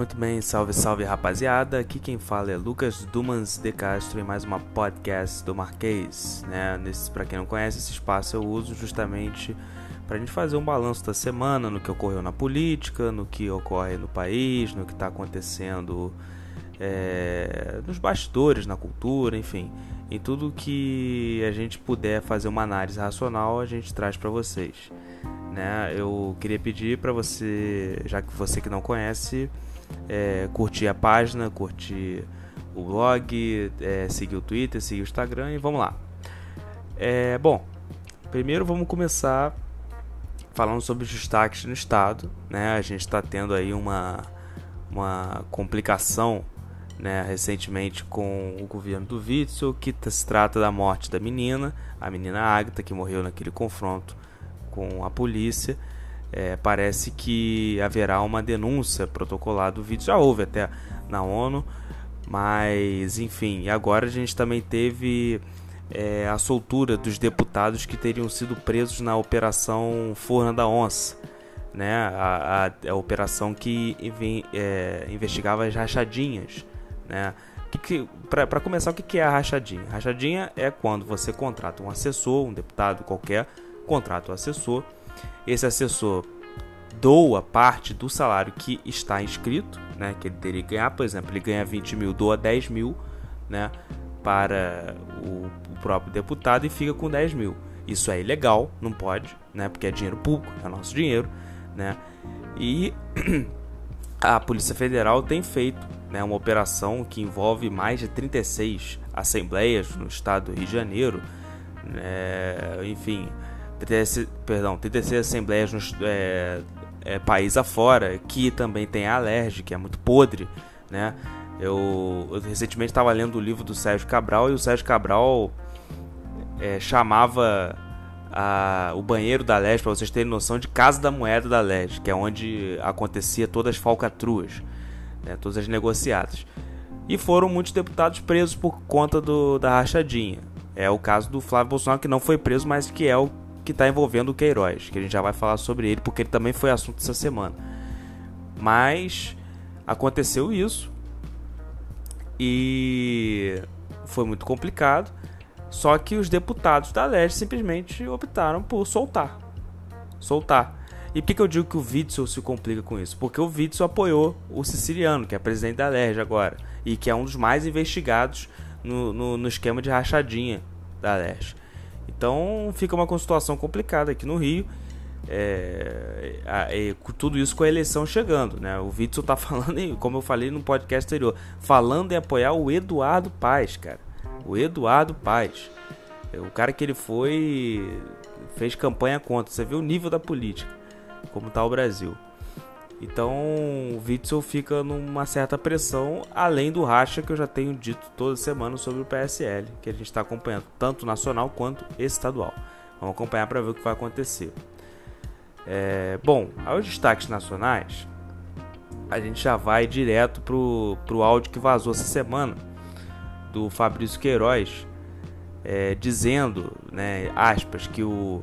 Muito bem, salve, salve rapaziada. Aqui quem fala é Lucas Dumans de Castro em mais uma podcast do Marquês. Né? Nesse, pra quem não conhece, esse espaço eu uso justamente para a gente fazer um balanço da semana no que ocorreu na política, no que ocorre no país, no que está acontecendo é, nos bastidores, na cultura, enfim, em tudo que a gente puder fazer uma análise racional, a gente traz para vocês. Né? Eu queria pedir para você, já que você que não conhece, é, curtir a página, curtir o blog, é, seguir o Twitter, seguir o Instagram e vamos lá. É, bom, primeiro vamos começar falando sobre os destaques no estado. Né? A gente está tendo aí uma, uma complicação né, recentemente com o governo do Witzel, que se trata da morte da menina, a menina Agatha, que morreu naquele confronto com a polícia. É, parece que haverá uma denúncia protocolada do vídeo, já houve até na ONU, mas enfim, agora a gente também teve é, a soltura dos deputados que teriam sido presos na Operação Forna da Onça, né? a, a, a operação que é, investigava as rachadinhas. Né? Para começar, o que, que é a rachadinha? Rachadinha é quando você contrata um assessor, um deputado qualquer, contrata o um assessor esse assessor doa parte do salário que está inscrito, né, que ele teria que ganhar, por exemplo, ele ganha 20 mil, doa 10 mil né, para o, o próprio deputado e fica com 10 mil. Isso é ilegal, não pode, né, porque é dinheiro público, é nosso dinheiro. Né, e a Polícia Federal tem feito né, uma operação que envolve mais de 36 assembleias no estado do Rio de Janeiro. Né, enfim, 36, perdão, 36 assembleias nos é, é, país afora, que também tem a Alerj, que é muito podre, né? Eu, eu recentemente estava lendo o livro do Sérgio Cabral e o Sérgio Cabral é, chamava a, o banheiro da Alerj, para vocês terem noção, de Casa da Moeda da Alerj, que é onde acontecia todas as falcatruas, né, todas as negociadas. E foram muitos deputados presos por conta do, da rachadinha. É o caso do Flávio Bolsonaro, que não foi preso, mas que é o que está envolvendo o Queiroz, que a gente já vai falar sobre ele, porque ele também foi assunto essa semana. Mas aconteceu isso e foi muito complicado. Só que os deputados da Leste simplesmente optaram por soltar. Soltar. E por que, eu digo que o Witzel se complica com isso? Porque o Witzel apoiou o siciliano, que é presidente da Leste agora, e que é um dos mais investigados no, no, no esquema de rachadinha da Leste. Então fica uma situação complicada aqui no Rio. É, tudo isso com a eleição chegando, né? O Witzel tá falando, como eu falei no podcast anterior, falando em apoiar o Eduardo Paz, cara. O Eduardo Paz. É, o cara que ele foi fez campanha contra. Você vê o nível da política, como tá o Brasil. Então o Witzel fica numa certa pressão, além do racha que eu já tenho dito toda semana sobre o PSL, que a gente está acompanhando, tanto nacional quanto estadual. Vamos acompanhar para ver o que vai acontecer. É, bom, aos destaques nacionais, a gente já vai direto pro, pro áudio que vazou essa semana do Fabrício Queiroz, é, dizendo, né, aspas, que o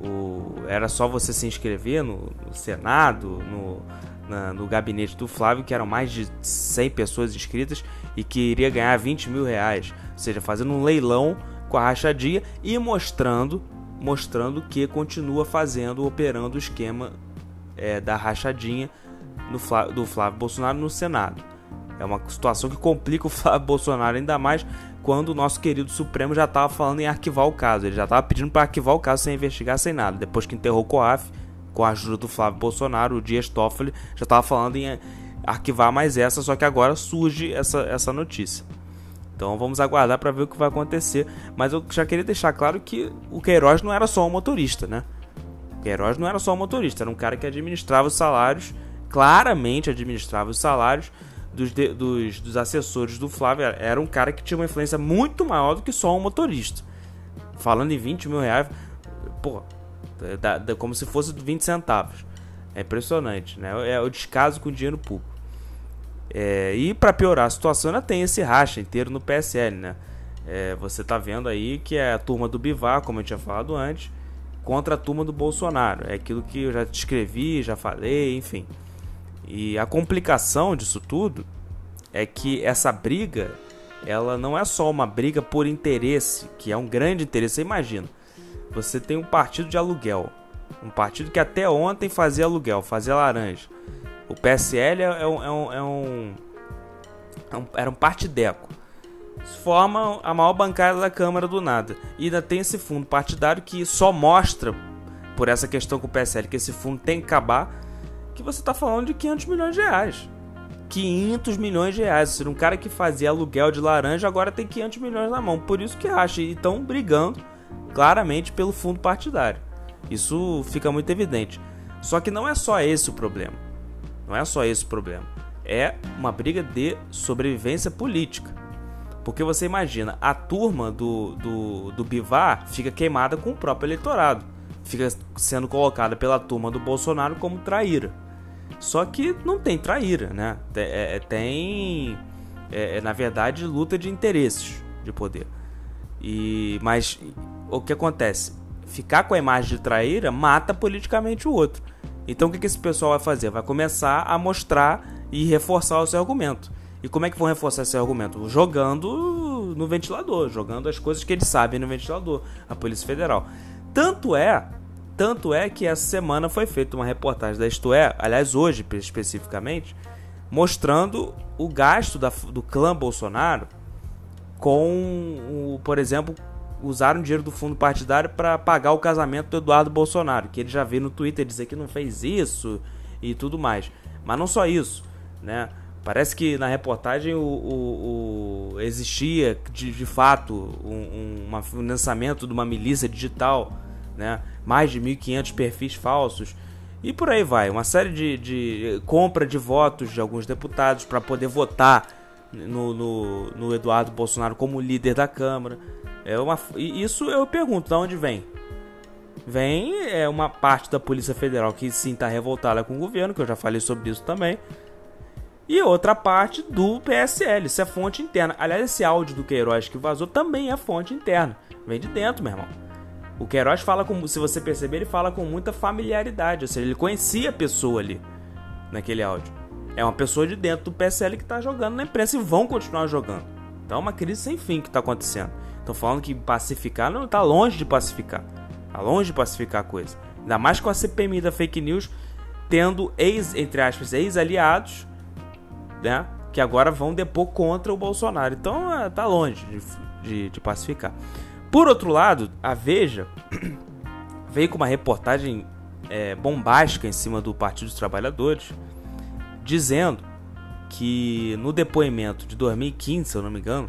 o, era só você se inscrever no, no Senado, no, na, no gabinete do Flávio, que eram mais de 100 pessoas inscritas e que iria ganhar 20 mil reais. Ou seja, fazendo um leilão com a rachadinha e mostrando, mostrando que continua fazendo, operando o esquema é, da rachadinha no, do Flávio Bolsonaro no Senado. É uma situação que complica o Flávio Bolsonaro ainda mais quando o nosso querido Supremo já estava falando em arquivar o caso. Ele já estava pedindo para arquivar o caso sem investigar, sem nada. Depois que enterrou o COAF, com a ajuda do Flávio Bolsonaro, o Dias Toffoli já estava falando em arquivar mais essa, só que agora surge essa, essa notícia. Então vamos aguardar para ver o que vai acontecer. Mas eu já queria deixar claro que o Queiroz não era só um motorista, né? O Queiroz não era só um motorista, era um cara que administrava os salários, claramente administrava os salários dos, dos, dos assessores do Flávio era um cara que tinha uma influência muito maior do que só um motorista. Falando em 20 mil reais, pô, da, da, como se fosse 20 centavos. É impressionante, né? É o descaso com o dinheiro público. É, e para piorar a situação, ainda tem esse racha inteiro no PSL, né? É, você tá vendo aí que é a turma do Bivar, como eu tinha falado antes, contra a turma do Bolsonaro. É aquilo que eu já descrevi, já falei, enfim. E a complicação disso tudo é que essa briga, ela não é só uma briga por interesse, que é um grande interesse. Você imagina, você tem um partido de aluguel, um partido que até ontem fazia aluguel, fazia laranja. O PSL é um, é um, é um, é um era um partideco. Forma a maior bancada da Câmara do nada. E ainda tem esse fundo partidário que só mostra, por essa questão com o PSL, que esse fundo tem que acabar, que você está falando de 500 milhões de reais. 500 milhões de reais. Seja, um cara que fazia aluguel de laranja agora tem 500 milhões na mão. Por isso que acha. E estão brigando claramente pelo fundo partidário. Isso fica muito evidente. Só que não é só esse o problema. Não é só esse o problema. É uma briga de sobrevivência política. Porque você imagina, a turma do, do, do Bivar fica queimada com o próprio eleitorado. Fica sendo colocada pela turma do Bolsonaro como traíra. Só que não tem traíra, né? É, é, tem, é, é, na verdade, luta de interesses de poder. E Mas o que acontece? Ficar com a imagem de traíra mata politicamente o outro. Então o que, que esse pessoal vai fazer? Vai começar a mostrar e reforçar o seu argumento. E como é que vão reforçar esse argumento? Jogando no ventilador, jogando as coisas que eles sabem no ventilador, a Polícia Federal. Tanto é, tanto é que essa semana foi feita uma reportagem da Isto É, aliás hoje especificamente, mostrando o gasto da, do clã Bolsonaro com, o, por exemplo, usaram dinheiro do fundo partidário para pagar o casamento do Eduardo Bolsonaro, que ele já veio no Twitter dizer que não fez isso e tudo mais. Mas não só isso, né? Parece que na reportagem o, o, o existia de, de fato um, um, financiamento de uma milícia digital, né? Mais de 1.500 perfis falsos e por aí vai. Uma série de, de compra de votos de alguns deputados para poder votar no, no, no, Eduardo Bolsonaro como líder da Câmara. É uma, isso eu pergunto, de onde vem? Vem é uma parte da Polícia Federal que sim está revoltada com o governo, que eu já falei sobre isso também e outra parte do PSL. Isso é fonte interna. Aliás, esse áudio do Queiroz que vazou também é fonte interna. Vem de dentro, meu irmão. O Queiroz fala com, se você perceber, ele fala com muita familiaridade, ou seja, ele conhecia a pessoa ali naquele áudio. É uma pessoa de dentro do PSL que está jogando na imprensa e vão continuar jogando. Então é uma crise sem fim que está acontecendo. Estão falando que pacificar não está longe de pacificar. Está longe de pacificar a coisa. Ainda mais com a CPMI da fake news tendo ex, entre aspas, ex-aliados né? Que agora vão depor contra o Bolsonaro. Então é, tá longe de, de, de pacificar. Por outro lado, a Veja veio com uma reportagem é, bombástica em cima do Partido dos Trabalhadores, dizendo que no depoimento de 2015, se eu não me engano,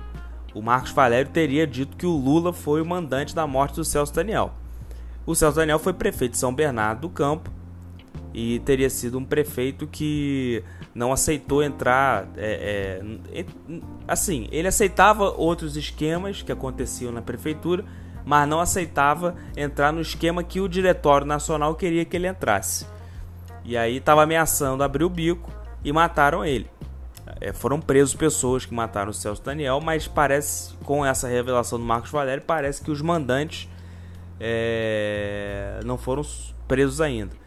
o Marcos Valério teria dito que o Lula foi o mandante da morte do Celso Daniel. O Celso Daniel foi prefeito de São Bernardo do Campo e teria sido um prefeito que não aceitou entrar. É, é, assim, ele aceitava outros esquemas que aconteciam na prefeitura, mas não aceitava entrar no esquema que o Diretório Nacional queria que ele entrasse. E aí estava ameaçando abrir o bico e mataram ele. É, foram presos pessoas que mataram o Celso Daniel, mas parece, com essa revelação do Marcos Valério, parece que os mandantes é, não foram presos ainda.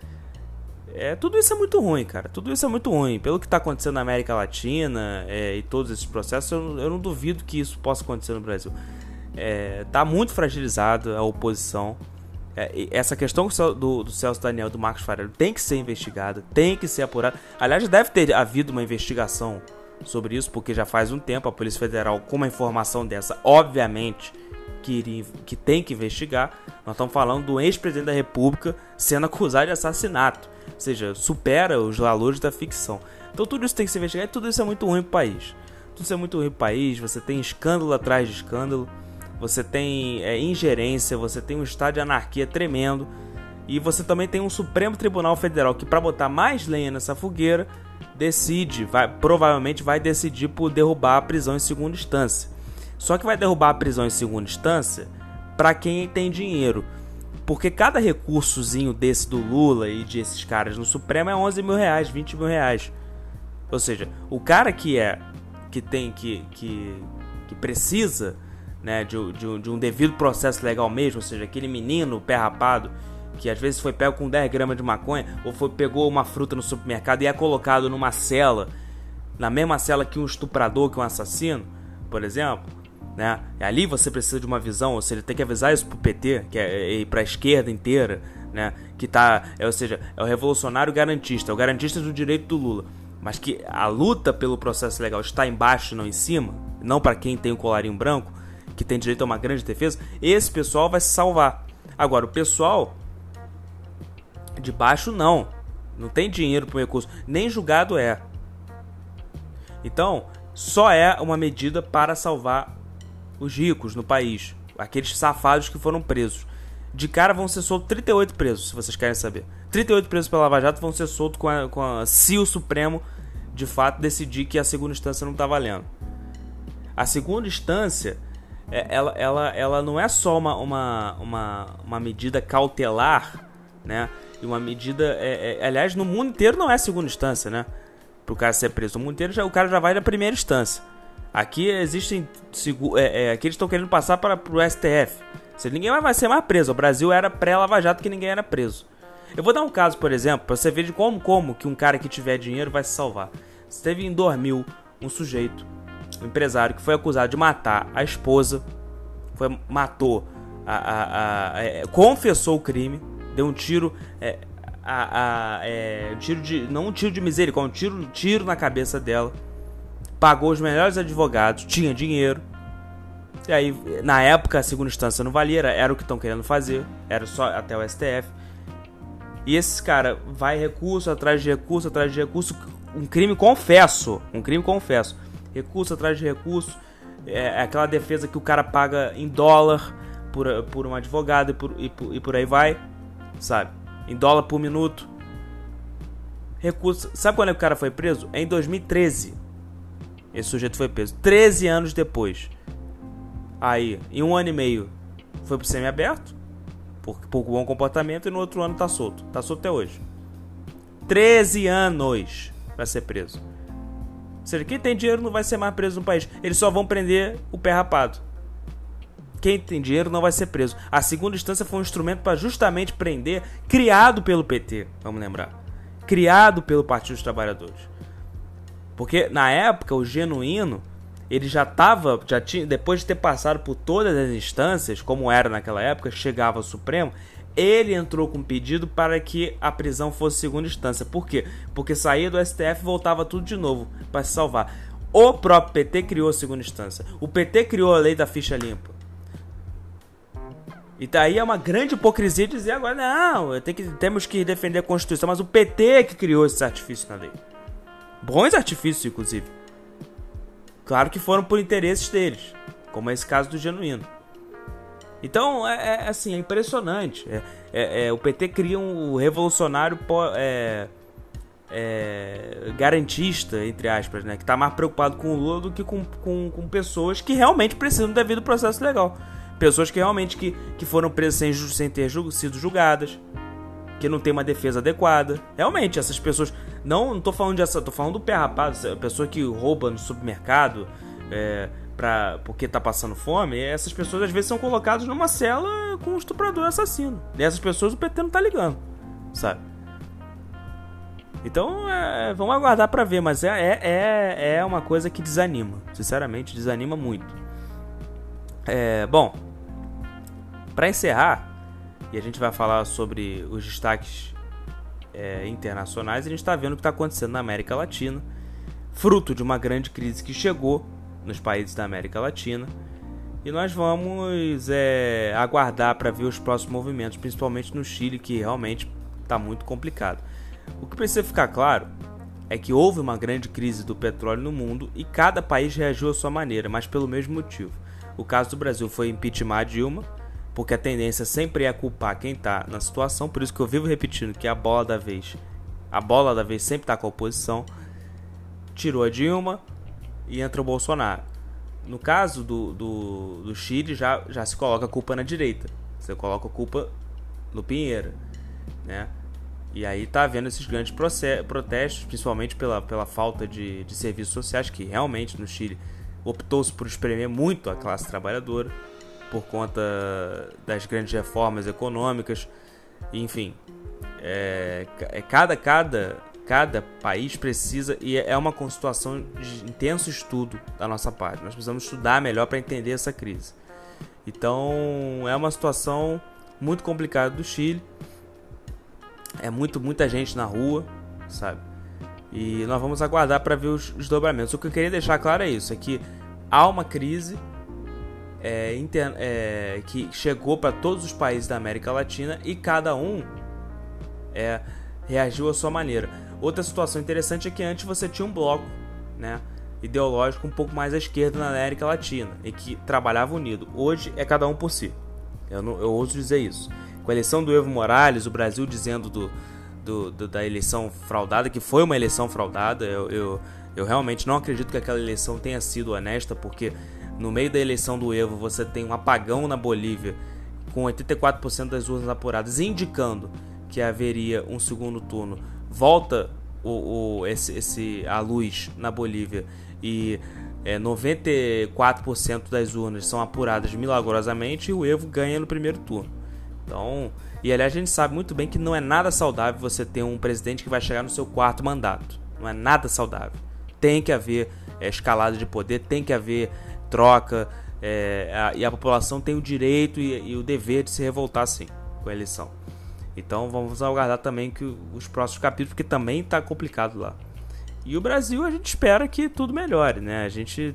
É, tudo isso é muito ruim, cara. Tudo isso é muito ruim. Pelo que está acontecendo na América Latina é, e todos esses processos, eu, eu, não duvido que isso possa acontecer no Brasil. É, tá muito fragilizado a oposição. É, essa questão do, do Celso Daniel do Marcos Farelo tem que ser investigada, tem que ser apurada. Aliás, deve ter havido uma investigação sobre isso, porque já faz um tempo a Polícia Federal, com uma informação dessa, obviamente, que, que tem que investigar. Nós estamos falando do ex-presidente da República sendo acusado de assassinato. Ou seja, supera os valores da ficção. Então tudo isso tem que ser investigado e tudo isso é muito ruim para o país. Tudo isso é muito ruim para o país. Você tem escândalo atrás de escândalo. Você tem é, ingerência. Você tem um estado de anarquia tremendo. E você também tem um Supremo Tribunal Federal que, para botar mais lenha nessa fogueira, decide, vai, provavelmente vai decidir por derrubar a prisão em segunda instância. Só que vai derrubar a prisão em segunda instância para quem tem dinheiro. Porque cada recursozinho desse do Lula e desses caras no Supremo é 11 mil reais, 20 mil reais. Ou seja, o cara que é que tem que que, que precisa né, de, de, de um devido processo legal mesmo, ou seja, aquele menino pé rapado que às vezes foi pego com 10 gramas de maconha, ou foi pegou uma fruta no supermercado e é colocado numa cela, na mesma cela que um estuprador, que um assassino, por exemplo, né? Ali você precisa de uma visão, ou seja, tem que avisar isso pro PT, que é, para a esquerda inteira, né? Que tá, é, ou seja, é o revolucionário garantista, é o garantista do direito do Lula, mas que a luta pelo processo legal está embaixo, não em cima, não para quem tem o colarinho branco, que tem direito a uma grande defesa, esse pessoal vai se salvar. Agora, o pessoal de baixo não. Não tem dinheiro para o recurso. Nem julgado é. Então, só é uma medida para salvar os ricos no país. Aqueles safados que foram presos. De cara vão ser soltos 38 presos, se vocês querem saber. 38 presos pela Lava Jato vão ser soltos com a, com a, se o Supremo de fato decidir que a segunda instância não está valendo. A segunda instância, é, ela, ela, ela não é só uma, uma, uma, uma medida cautelar, né? E uma medida. É, é, aliás, no mundo inteiro não é segunda instância, né? Pro cara ser preso. No mundo inteiro já, o cara já vai da primeira instância. Aqui existem. É, é, aqui eles estão querendo passar para o STF. Se ninguém vai ser mais preso. O Brasil era pré-Lava Jato que ninguém era preso. Eu vou dar um caso, por exemplo, para você ver de como, como que um cara que tiver dinheiro vai se salvar. Você teve em 2000 um sujeito, um empresário, que foi acusado de matar a esposa, foi, matou, a, a, a, é, confessou o crime, deu um tiro, é, é, um tiro de, não um tiro de misericórdia, um tiro, tiro na cabeça dela, pagou os melhores advogados, tinha dinheiro, e aí, na época, a segunda instância não valia, era, o que estão querendo fazer, era só até o STF. E esse cara vai recurso atrás de recurso atrás de recurso, um crime confesso, um crime confesso. Recurso atrás de recurso, é, é aquela defesa que o cara paga em dólar por, por um advogado e por, e por, e por aí vai sabe? Em dólar por minuto. Recurso. Sabe quando é que o cara foi preso? É em 2013. Esse sujeito foi preso. 13 anos depois. Aí, em um ano e meio, foi pro semi-aberto. Por, por bom comportamento. E no outro ano tá solto. Tá solto até hoje. 13 anos para ser preso. Ou seja, quem tem dinheiro não vai ser mais preso no país. Eles só vão prender o pé rapado quem tem dinheiro não vai ser preso. A segunda instância foi um instrumento para justamente prender, criado pelo PT, vamos lembrar. Criado pelo Partido dos Trabalhadores. Porque na época o genuíno, ele já estava, já tinha, depois de ter passado por todas as instâncias, como era naquela época, chegava ao Supremo, ele entrou com pedido para que a prisão fosse segunda instância. Por quê? Porque saía do STF e voltava tudo de novo para se salvar. O próprio PT criou a segunda instância. O PT criou a lei da ficha limpa. E daí é uma grande hipocrisia dizer agora, não, que, temos que defender a Constituição, mas o PT é que criou esse artifício na lei. Bons artifícios, inclusive. Claro que foram por interesses deles, como é esse caso do Genuíno. Então, é, é assim, é impressionante. É, é, é, o PT cria um revolucionário é, é, garantista, entre aspas, né? Que está mais preocupado com o Lula do que com, com, com pessoas que realmente precisam do devido processo legal. Pessoas que realmente que, que foram presas sem, sem ter sido julgadas, que não tem uma defesa adequada. Realmente, essas pessoas. Não, não tô falando dessa. tô falando do pé rapado, pessoa que rouba no supermercado. É, pra, porque tá passando fome, essas pessoas às vezes são colocadas numa cela com um estuprador assassino. E essas pessoas o PT não tá ligando, sabe? Então, é, vamos aguardar para ver, mas é, é, é, é uma coisa que desanima. Sinceramente, desanima muito. É, bom, para encerrar, e a gente vai falar sobre os destaques é, internacionais, a gente está vendo o que está acontecendo na América Latina, fruto de uma grande crise que chegou nos países da América Latina. E nós vamos é, aguardar para ver os próximos movimentos, principalmente no Chile, que realmente está muito complicado. O que precisa ficar claro é que houve uma grande crise do petróleo no mundo e cada país reagiu à sua maneira, mas pelo mesmo motivo. O caso do Brasil foi impeachment Dilma, porque a tendência sempre é culpar quem está na situação, por isso que eu vivo repetindo que a bola da vez, a bola da vez sempre está com a oposição. Tirou a Dilma e entra o Bolsonaro. No caso do, do, do Chile, já, já se coloca a culpa na direita. Você coloca a culpa no Pinheiro, né? E aí tá havendo esses grandes protestos, principalmente pela, pela falta de, de serviços sociais, que realmente no Chile optou-se por espremer muito a classe trabalhadora por conta das grandes reformas econômicas. enfim, é, é, cada, cada, cada país precisa, e é uma situação de intenso estudo da nossa parte. Nós precisamos estudar melhor para entender essa crise. Então, é uma situação muito complicada do Chile. É muito, muita gente na rua, sabe? E nós vamos aguardar para ver os desdobramentos. O que eu queria deixar claro é isso: é que há uma crise é, inter, é, que chegou para todos os países da América Latina e cada um é, reagiu à sua maneira. Outra situação interessante é que antes você tinha um bloco né, ideológico um pouco mais à esquerda na América Latina e que trabalhava unido. Hoje é cada um por si. Eu, não, eu ouso dizer isso. Com a eleição do Evo Morales, o Brasil dizendo do, do, do da eleição fraudada, que foi uma eleição fraudada, eu, eu, eu realmente não acredito que aquela eleição tenha sido honesta, porque no meio da eleição do Evo você tem um apagão na Bolívia com 84% das urnas apuradas, indicando que haveria um segundo turno, volta o, o esse, esse, a luz na Bolívia e é, 94% das urnas são apuradas milagrosamente e o Evo ganha no primeiro turno. Então, e aliás, a gente sabe muito bem que não é nada saudável você ter um presidente que vai chegar no seu quarto mandato. Não é nada saudável. Tem que haver é, escalada de poder, tem que haver troca, é, a, e a população tem o direito e, e o dever de se revoltar sim com a eleição. Então vamos aguardar também que os próximos capítulos, porque também está complicado lá. E o Brasil a gente espera que tudo melhore, né? A gente,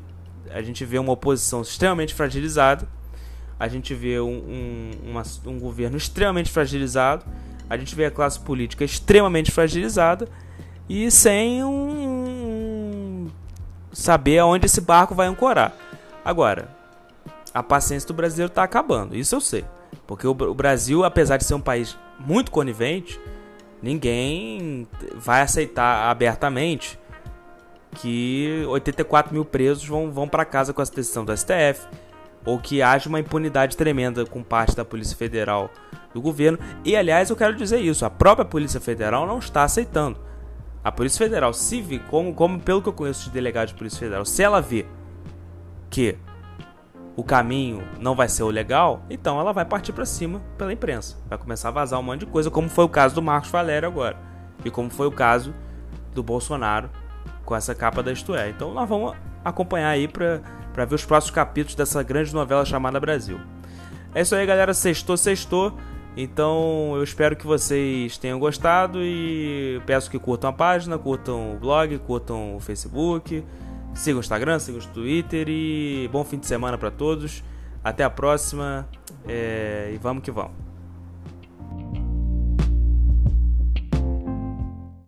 a gente vê uma oposição extremamente fragilizada, a gente vê um, um, uma, um governo extremamente fragilizado, a gente vê a classe política extremamente fragilizada e sem um, saber aonde esse barco vai ancorar. Agora, a paciência do brasileiro está acabando, isso eu sei. Porque o, Brasil, apesar de ser um país muito conivente, ninguém vai aceitar abertamente que 84 mil presos vão, vão para casa com essa decisão do STF, ou que haja uma impunidade tremenda com parte da Polícia Federal do governo. E aliás, eu quero dizer isso: a própria Polícia Federal não está aceitando. A Polícia Federal, se vê, como, como pelo que eu conheço de delegados de Polícia Federal, se ela vê que o caminho não vai ser o legal, então ela vai partir para cima pela imprensa. Vai começar a vazar um monte de coisa, como foi o caso do Marcos Valério agora. E como foi o caso do Bolsonaro com essa capa da Isto É. Então nós vamos acompanhar aí para ver os próximos capítulos dessa grande novela chamada Brasil. É isso aí, galera. Sextou, sextou. Então eu espero que vocês tenham gostado e peço que curtam a página, curtam o blog, curtam o Facebook. Siga o Instagram, siga o Twitter e bom fim de semana para todos. Até a próxima é... e vamos que vamos.